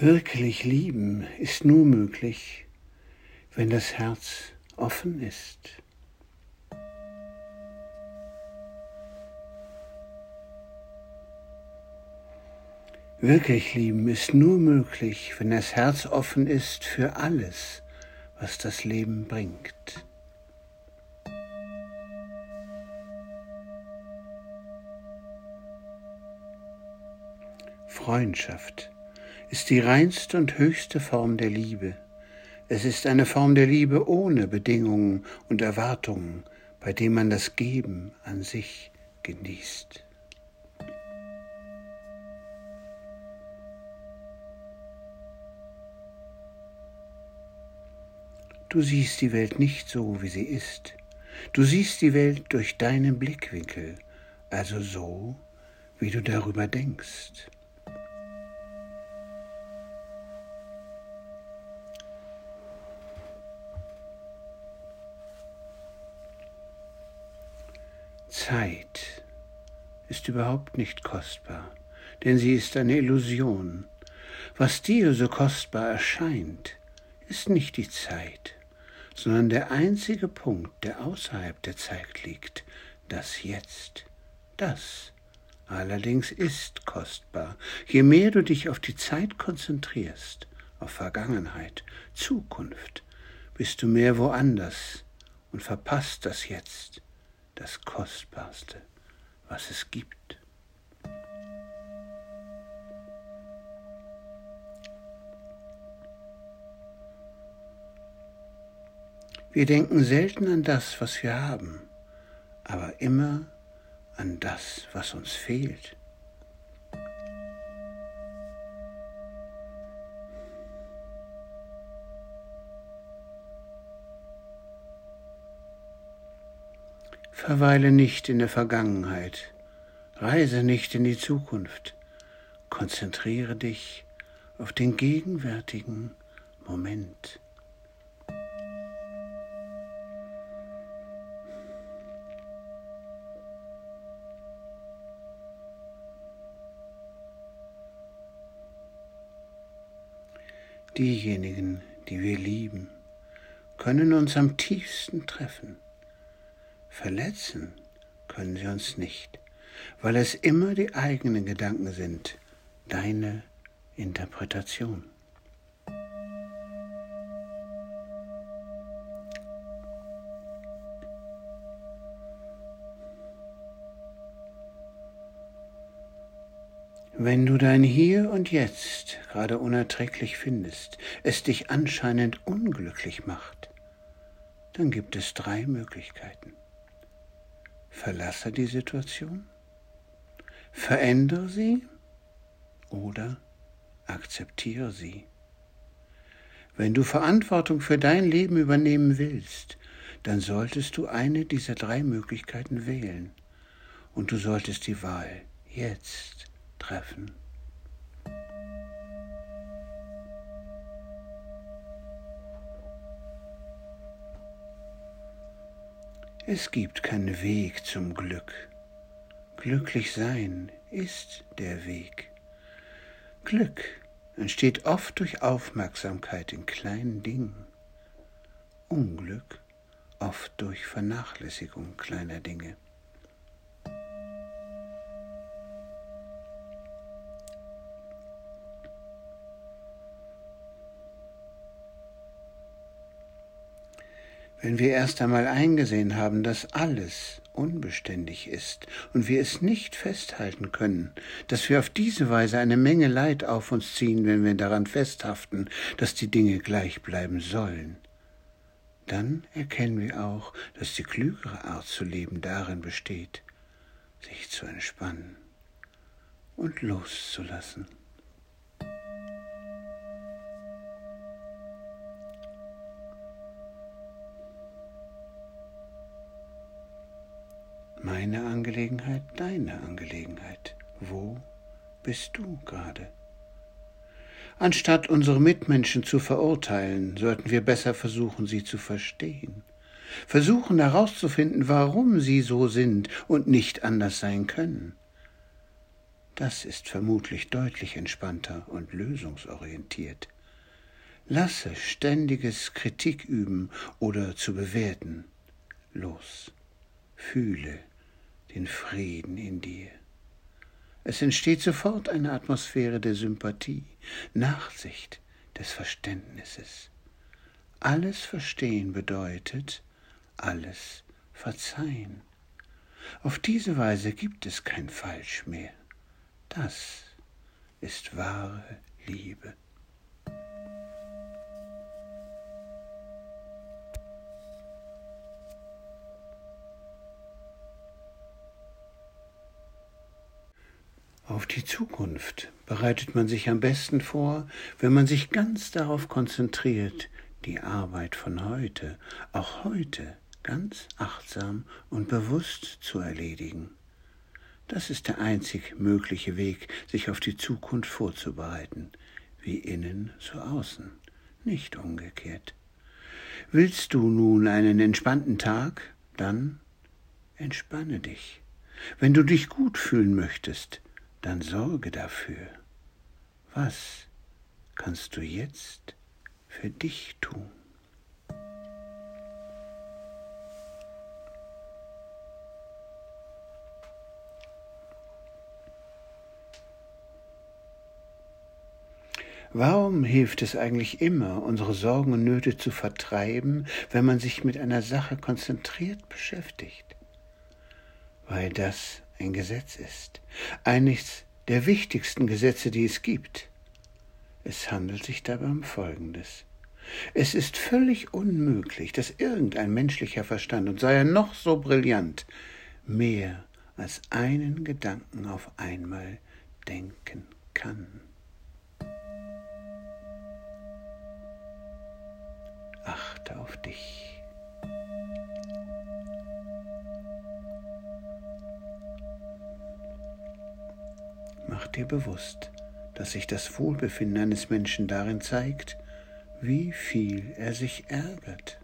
Wirklich lieben ist nur möglich, wenn das Herz offen ist. Wirklich lieben ist nur möglich, wenn das Herz offen ist für alles, was das Leben bringt. Freundschaft ist die reinste und höchste Form der Liebe. Es ist eine Form der Liebe ohne Bedingungen und Erwartungen, bei dem man das Geben an sich genießt. Du siehst die Welt nicht so, wie sie ist. Du siehst die Welt durch deinen Blickwinkel, also so, wie du darüber denkst. Zeit ist überhaupt nicht kostbar, denn sie ist eine Illusion. Was dir so kostbar erscheint, ist nicht die Zeit, sondern der einzige Punkt, der außerhalb der Zeit liegt, das Jetzt. Das allerdings ist kostbar. Je mehr du dich auf die Zeit konzentrierst, auf Vergangenheit, Zukunft, bist du mehr woanders und verpasst das Jetzt das Kostbarste, was es gibt. Wir denken selten an das, was wir haben, aber immer an das, was uns fehlt. Verweile nicht in der Vergangenheit, reise nicht in die Zukunft, konzentriere dich auf den gegenwärtigen Moment. Diejenigen, die wir lieben, können uns am tiefsten treffen Verletzen können sie uns nicht, weil es immer die eigenen Gedanken sind, deine Interpretation. Wenn du dein Hier und Jetzt gerade unerträglich findest, es dich anscheinend unglücklich macht, dann gibt es drei Möglichkeiten. Verlasse die Situation, verändere sie oder akzeptiere sie. Wenn du Verantwortung für dein Leben übernehmen willst, dann solltest du eine dieser drei Möglichkeiten wählen und du solltest die Wahl jetzt treffen. Es gibt keinen Weg zum Glück. Glücklich sein ist der Weg. Glück entsteht oft durch Aufmerksamkeit in kleinen Dingen. Unglück oft durch Vernachlässigung kleiner Dinge. Wenn wir erst einmal eingesehen haben, dass alles unbeständig ist und wir es nicht festhalten können, dass wir auf diese Weise eine Menge Leid auf uns ziehen, wenn wir daran festhaften, dass die Dinge gleich bleiben sollen, dann erkennen wir auch, dass die klügere Art zu leben darin besteht, sich zu entspannen und loszulassen. Meine Angelegenheit, deine Angelegenheit. Wo bist du gerade? Anstatt unsere Mitmenschen zu verurteilen, sollten wir besser versuchen, sie zu verstehen. Versuchen herauszufinden, warum sie so sind und nicht anders sein können. Das ist vermutlich deutlich entspannter und lösungsorientiert. Lasse ständiges Kritik üben oder zu bewerten. Los, fühle den Frieden in dir. Es entsteht sofort eine Atmosphäre der Sympathie, Nachsicht, des Verständnisses. Alles verstehen bedeutet alles verzeihen. Auf diese Weise gibt es kein Falsch mehr. Das ist wahre Liebe. Auf die Zukunft bereitet man sich am besten vor, wenn man sich ganz darauf konzentriert, die Arbeit von heute, auch heute, ganz achtsam und bewusst zu erledigen. Das ist der einzig mögliche Weg, sich auf die Zukunft vorzubereiten, wie innen so außen, nicht umgekehrt. Willst du nun einen entspannten Tag, dann entspanne dich. Wenn du dich gut fühlen möchtest, dann sorge dafür. Was kannst du jetzt für dich tun? Warum hilft es eigentlich immer, unsere Sorgen und Nöte zu vertreiben, wenn man sich mit einer Sache konzentriert beschäftigt? Weil das ein Gesetz ist, eines der wichtigsten Gesetze, die es gibt. Es handelt sich dabei um Folgendes. Es ist völlig unmöglich, dass irgendein menschlicher Verstand, und sei er noch so brillant, mehr als einen Gedanken auf einmal denken kann. Achte auf dich. Mach dir bewusst, dass sich das Wohlbefinden eines Menschen darin zeigt, wie viel er sich ärgert.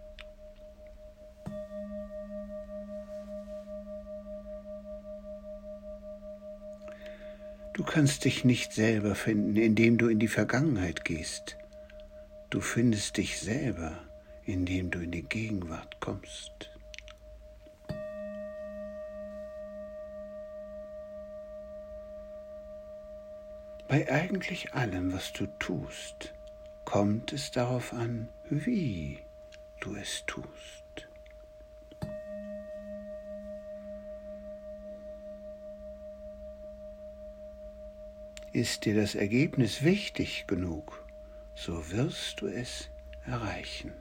Du kannst dich nicht selber finden, indem du in die Vergangenheit gehst. Du findest dich selber, indem du in die Gegenwart kommst. Bei eigentlich allem, was du tust, kommt es darauf an, wie du es tust. Ist dir das Ergebnis wichtig genug, so wirst du es erreichen.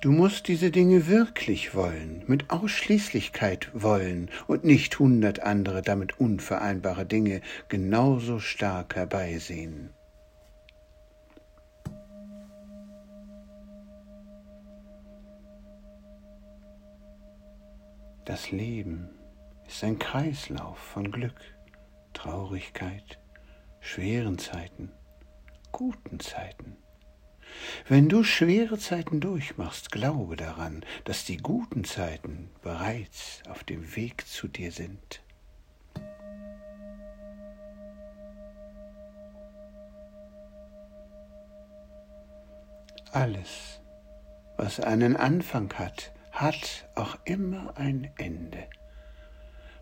Du musst diese Dinge wirklich wollen, mit Ausschließlichkeit wollen und nicht hundert andere damit unvereinbare Dinge genauso stark herbeisehen. Das Leben ist ein Kreislauf von Glück, Traurigkeit, schweren Zeiten, guten Zeiten. Wenn du schwere Zeiten durchmachst, glaube daran, dass die guten Zeiten bereits auf dem Weg zu dir sind. Alles, was einen Anfang hat, hat auch immer ein Ende.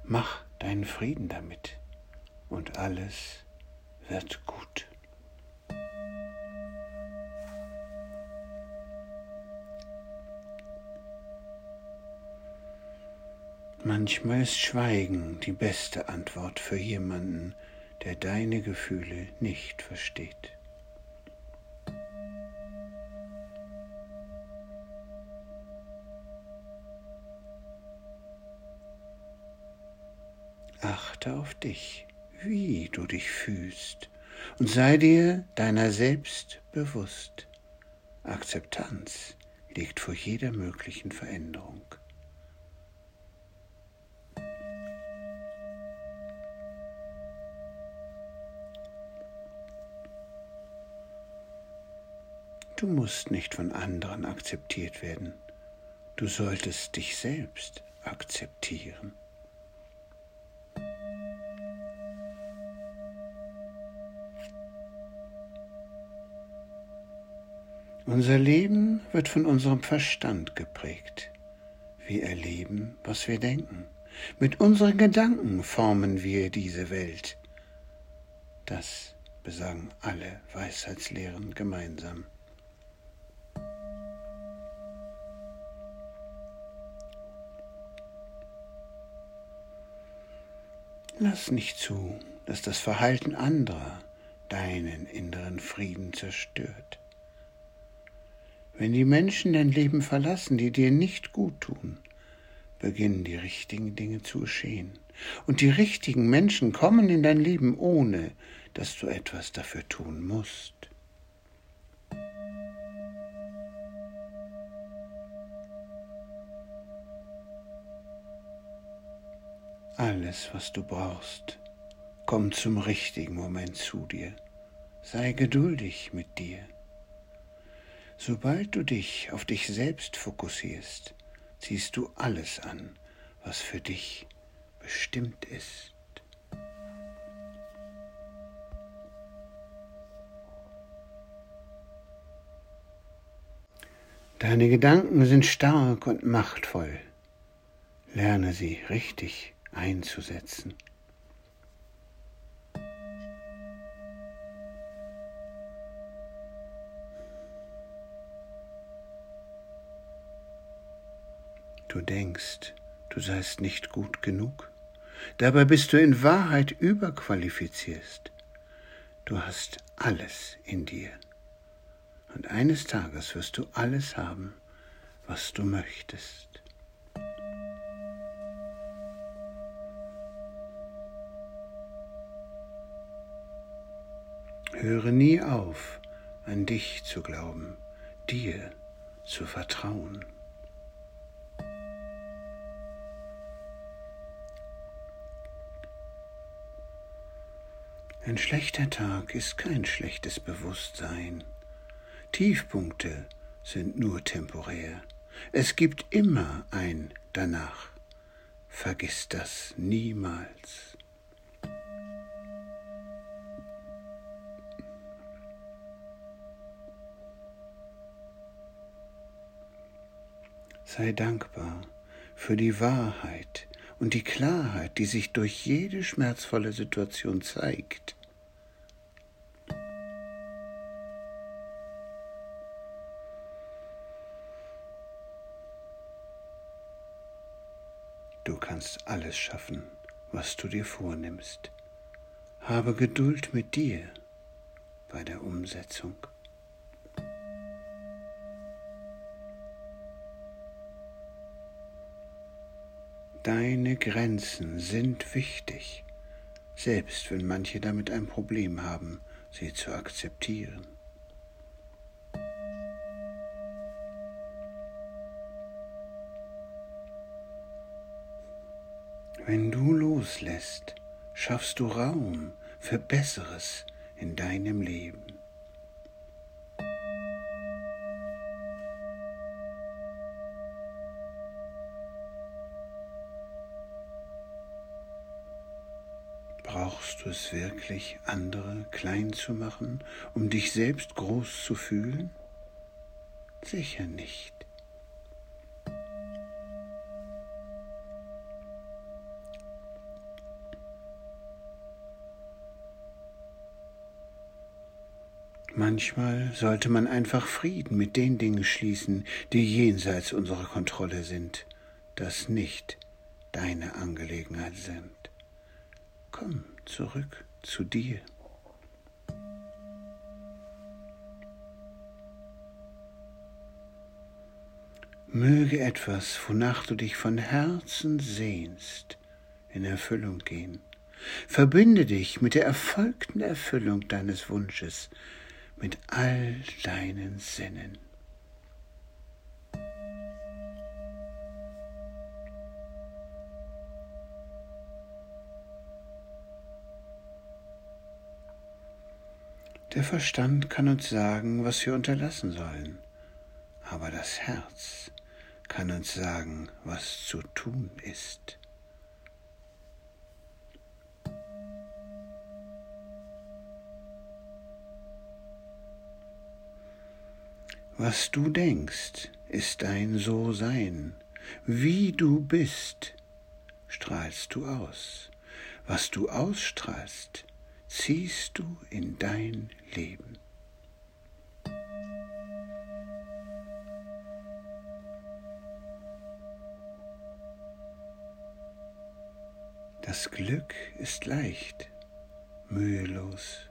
Mach deinen Frieden damit und alles wird gut. Manchmal ist Schweigen die beste Antwort für jemanden, der deine Gefühle nicht versteht. Achte auf dich, wie du dich fühlst, und sei dir deiner selbst bewusst. Akzeptanz liegt vor jeder möglichen Veränderung. Du musst nicht von anderen akzeptiert werden. Du solltest dich selbst akzeptieren. Unser Leben wird von unserem Verstand geprägt. Wir erleben, was wir denken. Mit unseren Gedanken formen wir diese Welt. Das besagen alle Weisheitslehren gemeinsam. Lass nicht zu, dass das Verhalten anderer deinen inneren Frieden zerstört. Wenn die Menschen dein Leben verlassen, die dir nicht gut tun, beginnen die richtigen Dinge zu geschehen. Und die richtigen Menschen kommen in dein Leben, ohne dass du etwas dafür tun musst. Alles, was du brauchst, kommt zum richtigen Moment zu dir. Sei geduldig mit dir. Sobald du dich auf dich selbst fokussierst, ziehst du alles an, was für dich bestimmt ist. Deine Gedanken sind stark und machtvoll. Lerne sie richtig einzusetzen. Du denkst, du seist nicht gut genug. Dabei bist du in Wahrheit überqualifiziert. Du hast alles in dir. Und eines Tages wirst du alles haben, was du möchtest. Höre nie auf, an dich zu glauben, dir zu vertrauen. Ein schlechter Tag ist kein schlechtes Bewusstsein. Tiefpunkte sind nur temporär. Es gibt immer ein danach. Vergiss das niemals. Sei dankbar für die Wahrheit und die Klarheit, die sich durch jede schmerzvolle Situation zeigt. Du kannst alles schaffen, was du dir vornimmst. Habe Geduld mit dir bei der Umsetzung. Deine Grenzen sind wichtig, selbst wenn manche damit ein Problem haben, sie zu akzeptieren. Wenn du loslässt, schaffst du Raum für Besseres in deinem Leben. Wirklich, andere klein zu machen, um dich selbst groß zu fühlen? Sicher nicht. Manchmal sollte man einfach Frieden mit den Dingen schließen, die jenseits unserer Kontrolle sind, das nicht deine Angelegenheit sind. Komm zurück zu dir. Möge etwas, wonach du dich von Herzen sehnst, in Erfüllung gehen. Verbinde dich mit der erfolgten Erfüllung deines Wunsches, mit all deinen Sinnen. Der Verstand kann uns sagen, was wir unterlassen sollen, aber das Herz kann uns sagen, was zu tun ist. Was du denkst, ist dein So-Sein. Wie du bist, strahlst du aus. Was du ausstrahlst, ziehst du in dein Leben. Das Glück ist leicht, mühelos,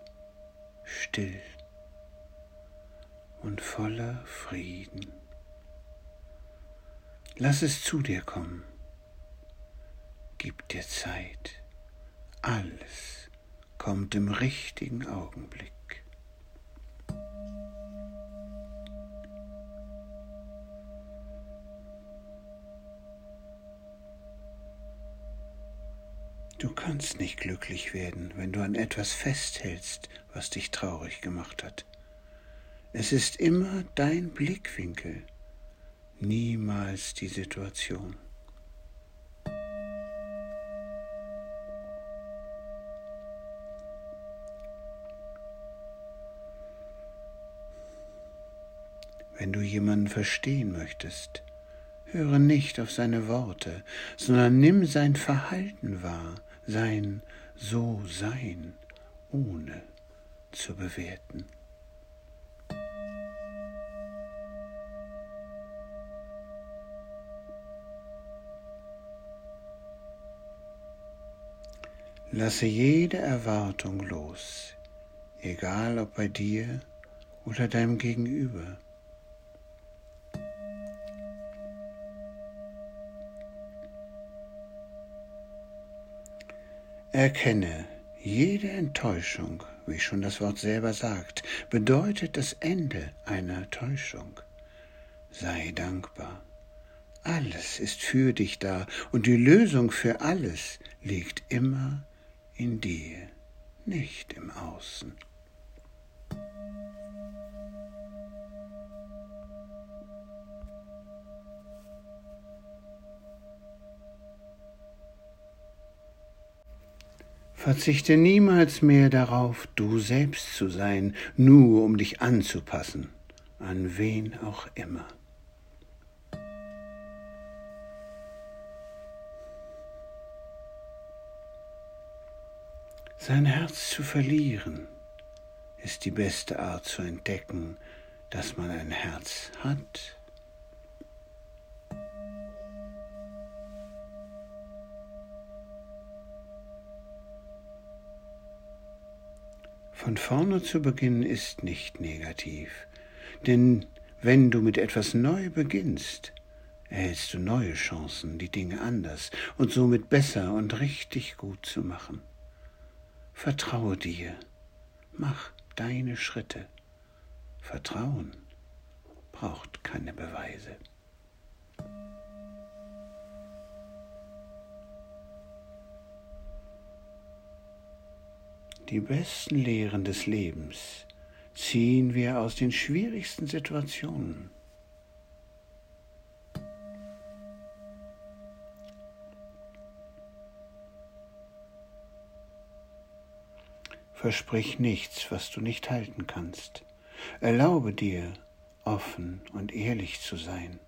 still und voller Frieden. Lass es zu dir kommen. Gib dir Zeit. Alles kommt im richtigen Augenblick. Du kannst nicht glücklich werden, wenn du an etwas festhältst, was dich traurig gemacht hat. Es ist immer dein Blickwinkel, niemals die Situation. Wenn du jemanden verstehen möchtest, höre nicht auf seine Worte, sondern nimm sein Verhalten wahr, sein So-Sein, ohne zu bewerten. Lasse jede Erwartung los, egal ob bei dir oder deinem Gegenüber. Erkenne, jede Enttäuschung, wie schon das Wort selber sagt, bedeutet das Ende einer Täuschung. Sei dankbar. Alles ist für dich da und die Lösung für alles liegt immer in dir, nicht im Außen. Verzichte niemals mehr darauf, du selbst zu sein, nur um dich anzupassen, an wen auch immer. Sein Herz zu verlieren ist die beste Art zu entdecken, dass man ein Herz hat. Von vorne zu beginnen ist nicht negativ, denn wenn du mit etwas neu beginnst, erhältst du neue Chancen, die Dinge anders und somit besser und richtig gut zu machen. Vertraue dir. Mach deine Schritte. Vertrauen braucht keine Beweise. Die besten Lehren des Lebens ziehen wir aus den schwierigsten Situationen. Versprich nichts, was du nicht halten kannst. Erlaube dir, offen und ehrlich zu sein.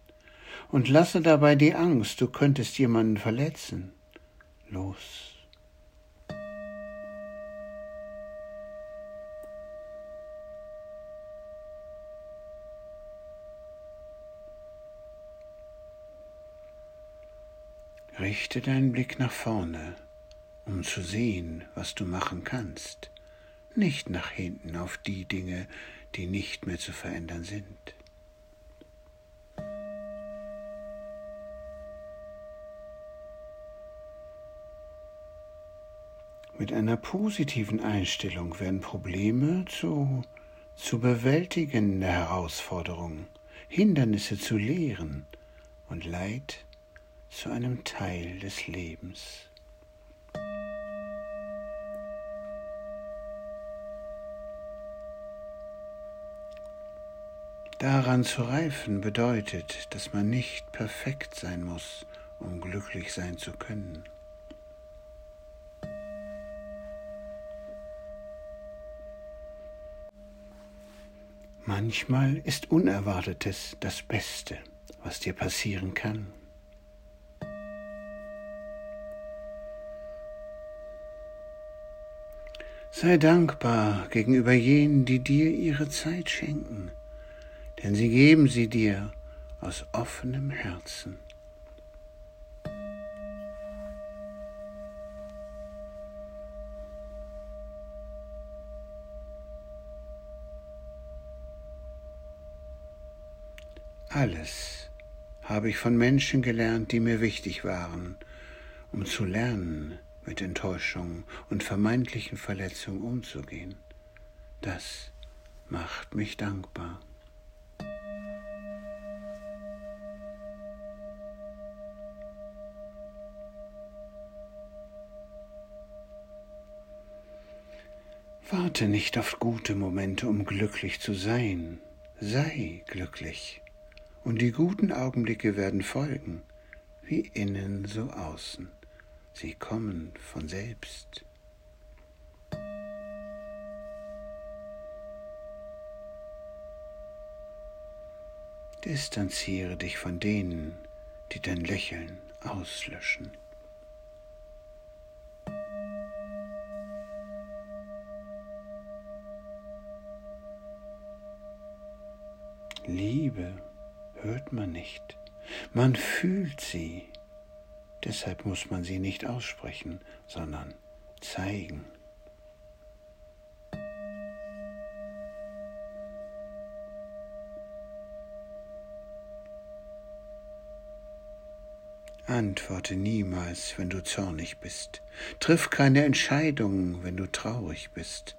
Und lasse dabei die Angst, du könntest jemanden verletzen, los. Richte deinen Blick nach vorne, um zu sehen, was du machen kannst nicht nach hinten auf die Dinge, die nicht mehr zu verändern sind. Mit einer positiven Einstellung werden Probleme zu, zu bewältigenden Herausforderungen, Hindernisse zu lehren und Leid zu einem Teil des Lebens. Daran zu reifen bedeutet, dass man nicht perfekt sein muss, um glücklich sein zu können. Manchmal ist Unerwartetes das Beste, was dir passieren kann. Sei dankbar gegenüber jenen, die dir ihre Zeit schenken, denn sie geben sie dir aus offenem Herzen. Alles habe ich von Menschen gelernt, die mir wichtig waren, um zu lernen, mit Enttäuschung und vermeintlichen Verletzungen umzugehen. Das macht mich dankbar. Warte nicht auf gute Momente, um glücklich zu sein. Sei glücklich und die guten Augenblicke werden folgen, wie innen so außen. Sie kommen von selbst. Distanziere dich von denen, die dein Lächeln auslöschen. Liebe hört man nicht, man fühlt sie. Deshalb muss man sie nicht aussprechen, sondern zeigen. Antworte niemals, wenn du zornig bist. Triff keine Entscheidungen, wenn du traurig bist.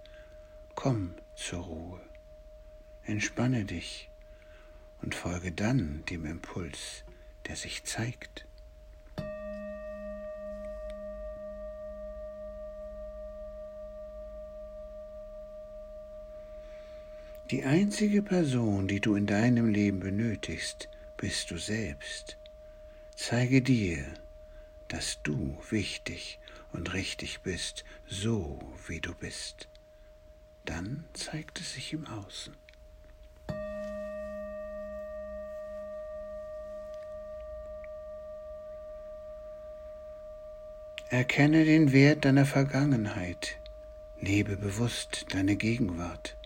Komm zur Ruhe. Entspanne dich und folge dann dem Impuls, der sich zeigt. Die einzige Person, die du in deinem Leben benötigst, bist du selbst. Zeige dir, dass du wichtig und richtig bist, so wie du bist. Dann zeigt es sich im Außen. Erkenne den Wert deiner Vergangenheit, lebe bewusst deine Gegenwart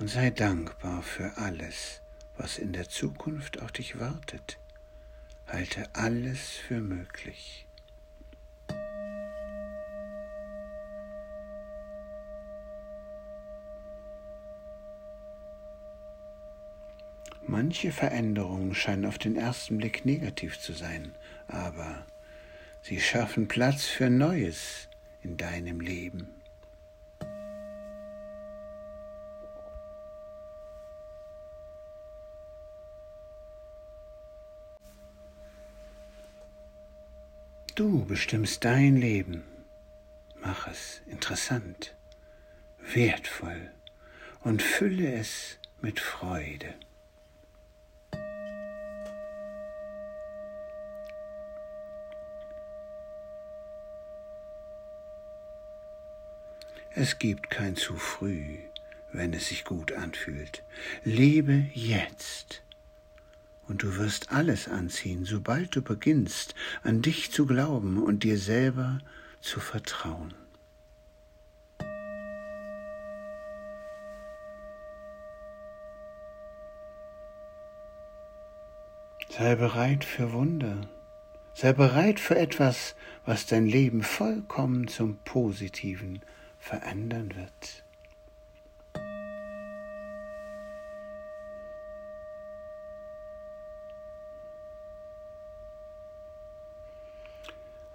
und sei dankbar für alles, was in der Zukunft auf dich wartet. Halte alles für möglich. Manche Veränderungen scheinen auf den ersten Blick negativ zu sein, aber Sie schaffen Platz für Neues in deinem Leben. Du bestimmst dein Leben. Mach es interessant, wertvoll und fülle es mit Freude. Es gibt kein zu früh, wenn es sich gut anfühlt. Lebe jetzt. Und du wirst alles anziehen, sobald du beginnst, an dich zu glauben und dir selber zu vertrauen. Sei bereit für Wunder. Sei bereit für etwas, was dein Leben vollkommen zum Positiven verändern wird.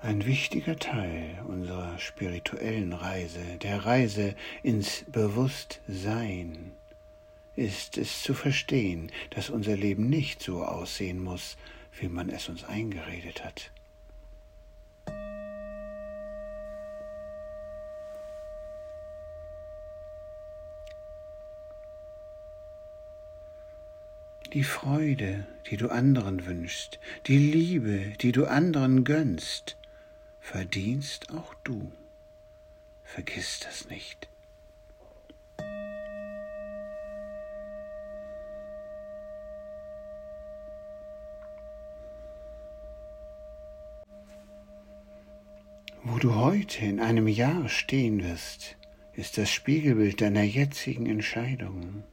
Ein wichtiger Teil unserer spirituellen Reise, der Reise ins Bewusstsein, ist es zu verstehen, dass unser Leben nicht so aussehen muss, wie man es uns eingeredet hat. Die Freude, die du anderen wünschst, die Liebe, die du anderen gönnst, verdienst auch du. Vergiss das nicht. Wo du heute in einem Jahr stehen wirst, ist das Spiegelbild deiner jetzigen Entscheidungen.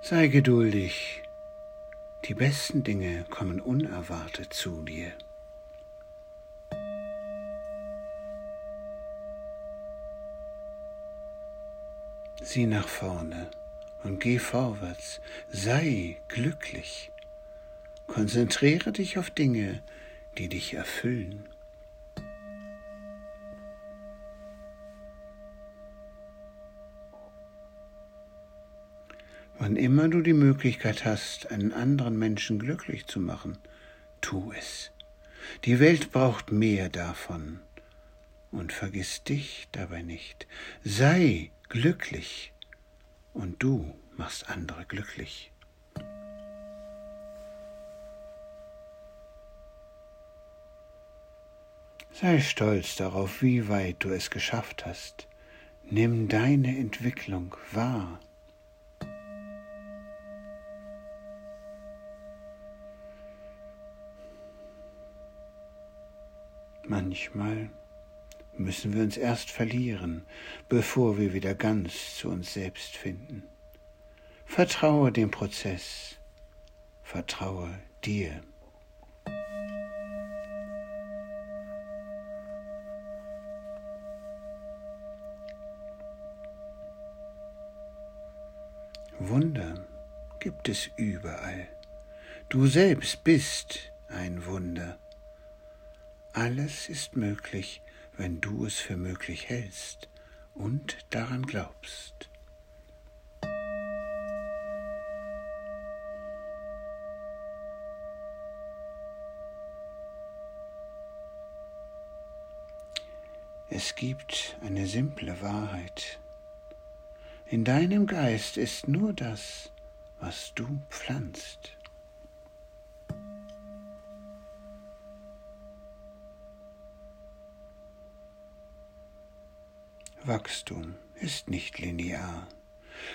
Sei geduldig, die besten Dinge kommen unerwartet zu dir. Sieh nach vorne und geh vorwärts, sei glücklich. Konzentriere dich auf Dinge, die dich erfüllen. Wann immer du die Möglichkeit hast, einen anderen Menschen glücklich zu machen, tu es. Die Welt braucht mehr davon. Und vergiss dich dabei nicht. Sei glücklich und du machst andere glücklich. Sei stolz darauf, wie weit du es geschafft hast. Nimm deine Entwicklung wahr. Manchmal müssen wir uns erst verlieren, bevor wir wieder ganz zu uns selbst finden. Vertraue dem Prozess, vertraue dir. Wunder gibt es überall. Du selbst bist ein Wunder. Alles ist möglich, wenn du es für möglich hältst und daran glaubst. Es gibt eine simple Wahrheit. In deinem Geist ist nur das, was du pflanzt. Wachstum ist nicht linear.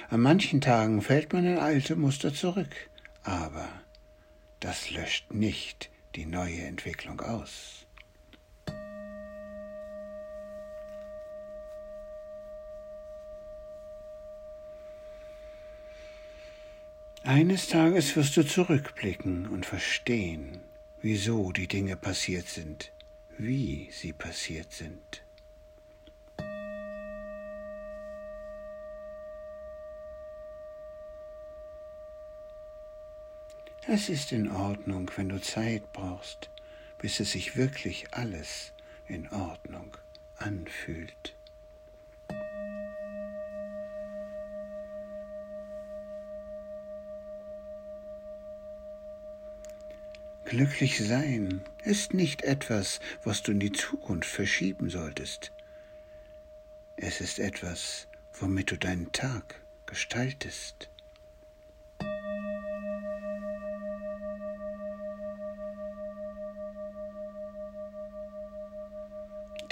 An manchen Tagen fällt man in alte Muster zurück, aber das löscht nicht die neue Entwicklung aus. Eines Tages wirst du zurückblicken und verstehen, wieso die Dinge passiert sind, wie sie passiert sind. Es ist in Ordnung, wenn du Zeit brauchst, bis es sich wirklich alles in Ordnung anfühlt. Glücklich sein ist nicht etwas, was du in die Zukunft verschieben solltest. Es ist etwas, womit du deinen Tag gestaltest.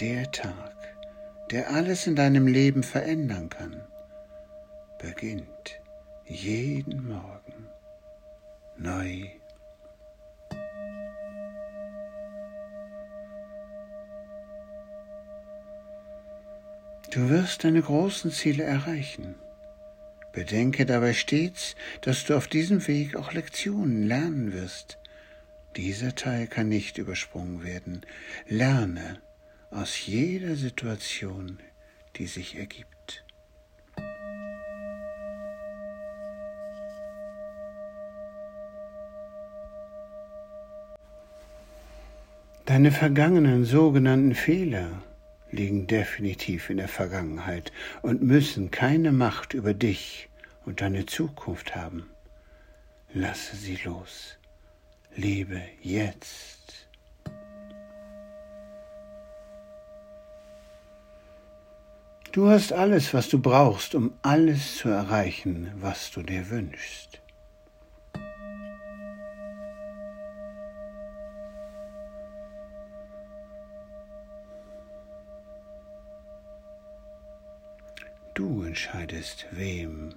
Der Tag, der alles in deinem Leben verändern kann, beginnt jeden Morgen neu. Du wirst deine großen Ziele erreichen. Bedenke dabei stets, dass du auf diesem Weg auch Lektionen lernen wirst. Dieser Teil kann nicht übersprungen werden. Lerne aus jeder Situation, die sich ergibt. Deine vergangenen sogenannten Fehler liegen definitiv in der Vergangenheit und müssen keine Macht über dich und deine Zukunft haben. Lasse sie los. Lebe jetzt. Du hast alles, was du brauchst, um alles zu erreichen, was du dir wünschst. Du entscheidest, wem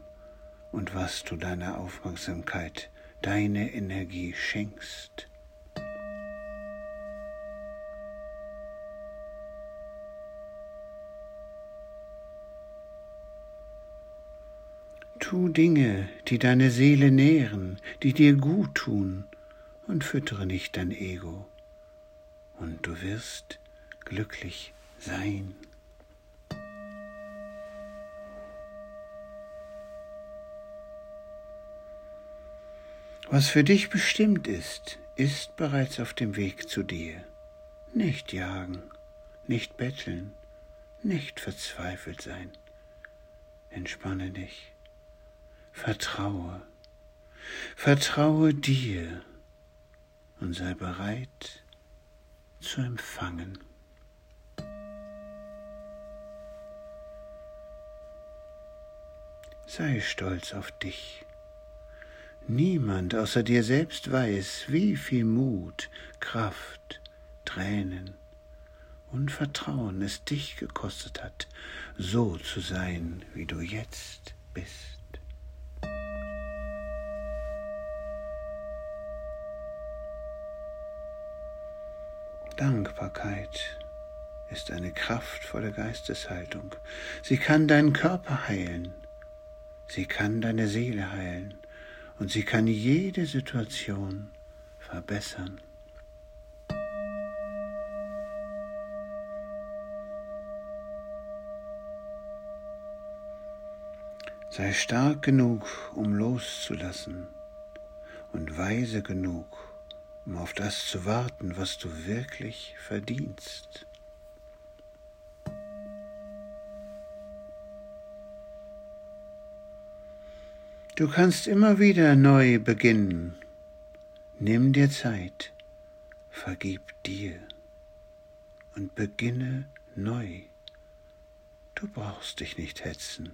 und was du deiner Aufmerksamkeit, deine Energie schenkst. Tu Dinge, die deine Seele nähren, die dir gut tun, und füttere nicht dein Ego, und du wirst glücklich sein. Was für dich bestimmt ist, ist bereits auf dem Weg zu dir. Nicht jagen, nicht betteln, nicht verzweifelt sein. Entspanne dich. Vertraue, vertraue dir und sei bereit zu empfangen. Sei stolz auf dich. Niemand außer dir selbst weiß, wie viel Mut, Kraft, Tränen und Vertrauen es dich gekostet hat, so zu sein, wie du jetzt bist. Dankbarkeit ist eine kraftvolle Geisteshaltung. Sie kann deinen Körper heilen, sie kann deine Seele heilen und sie kann jede Situation verbessern. Sei stark genug, um loszulassen und weise genug, um auf das zu warten, was du wirklich verdienst. Du kannst immer wieder neu beginnen. Nimm dir Zeit, vergib dir und beginne neu. Du brauchst dich nicht hetzen,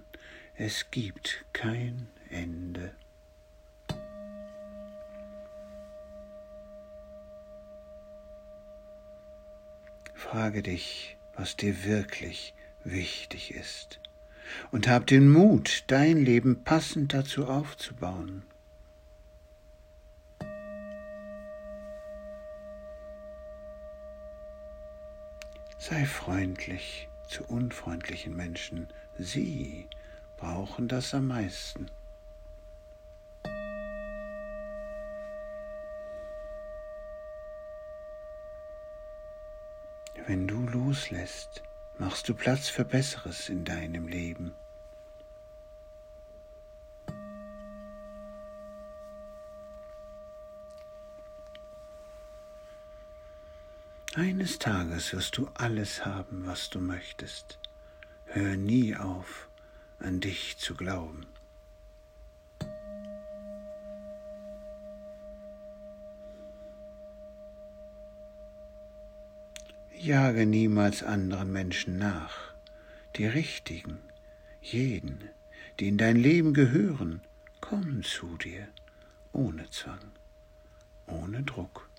es gibt kein Ende. Frage dich, was dir wirklich wichtig ist und hab den Mut, dein Leben passend dazu aufzubauen. Sei freundlich zu unfreundlichen Menschen, sie brauchen das am meisten. Wenn du loslässt, machst du Platz für Besseres in deinem Leben. Eines Tages wirst du alles haben, was du möchtest. Hör nie auf, an dich zu glauben. Jage niemals anderen Menschen nach, die Richtigen, jeden, die in dein Leben gehören, kommen zu dir, ohne Zwang, ohne Druck.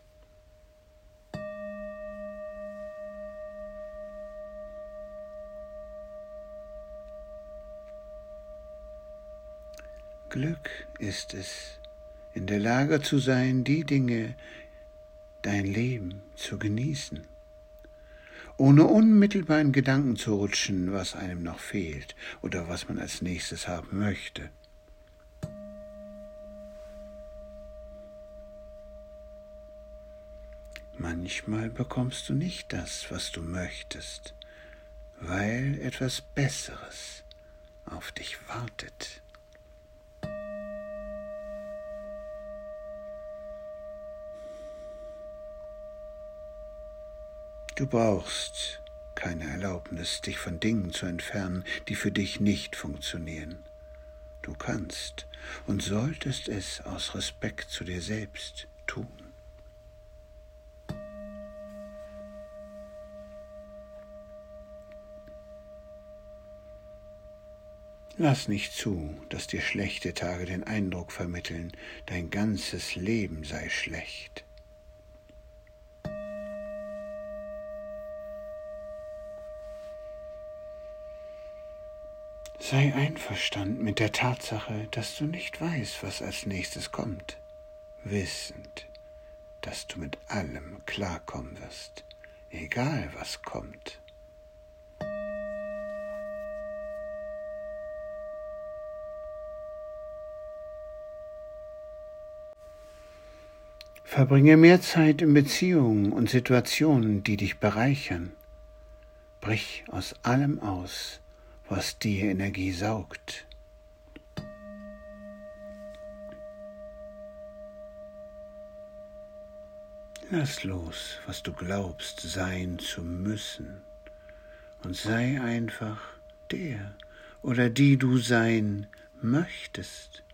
Glück ist es, in der Lage zu sein, die Dinge, dein Leben zu genießen ohne unmittelbar in Gedanken zu rutschen, was einem noch fehlt oder was man als nächstes haben möchte. Manchmal bekommst du nicht das, was du möchtest, weil etwas Besseres auf dich wartet. Du brauchst keine Erlaubnis, dich von Dingen zu entfernen, die für dich nicht funktionieren. Du kannst und solltest es aus Respekt zu dir selbst tun. Lass nicht zu, dass dir schlechte Tage den Eindruck vermitteln, dein ganzes Leben sei schlecht. Sei einverstanden mit der Tatsache, dass du nicht weißt, was als nächstes kommt, wissend, dass du mit allem klarkommen wirst, egal was kommt. Verbringe mehr Zeit in Beziehungen und Situationen, die dich bereichern. Brich aus allem aus, was dir Energie saugt. Lass los, was du glaubst sein zu müssen, und sei einfach der oder die du sein möchtest.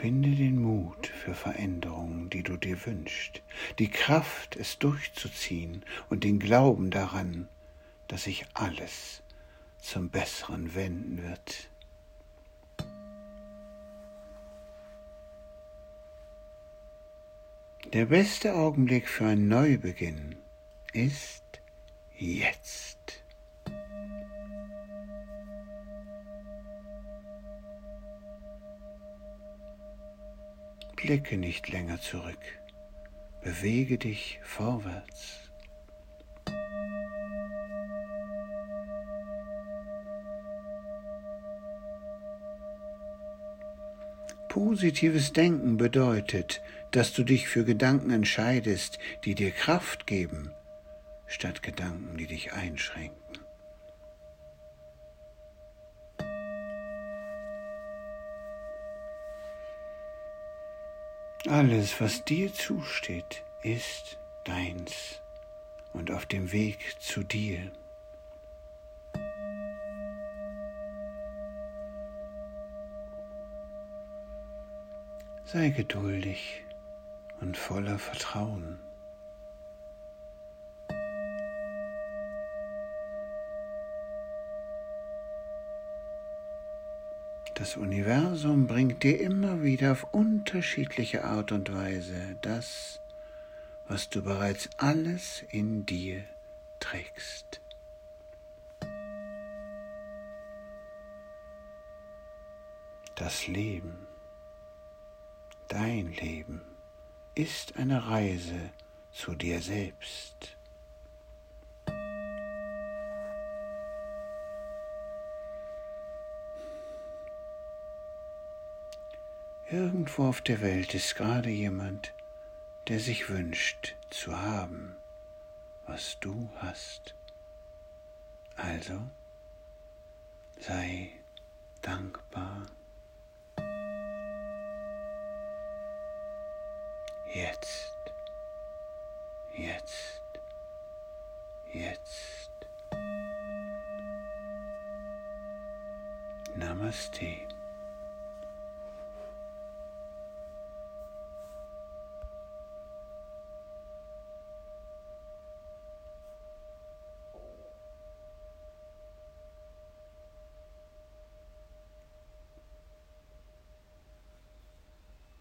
Finde den Mut für Veränderungen, die du dir wünschst, die Kraft, es durchzuziehen und den Glauben daran, dass sich alles zum Besseren wenden wird. Der beste Augenblick für einen Neubeginn ist jetzt. Blicke nicht länger zurück, bewege dich vorwärts. Positives Denken bedeutet, dass du dich für Gedanken entscheidest, die dir Kraft geben, statt Gedanken, die dich einschränken. Alles, was dir zusteht, ist deins und auf dem Weg zu dir. Sei geduldig und voller Vertrauen. Das Universum bringt dir immer wieder auf unterschiedliche Art und Weise das, was du bereits alles in dir trägst. Das Leben, dein Leben, ist eine Reise zu dir selbst. Irgendwo auf der Welt ist gerade jemand, der sich wünscht zu haben, was du hast. Also sei dankbar. Jetzt, jetzt, jetzt. Namaste.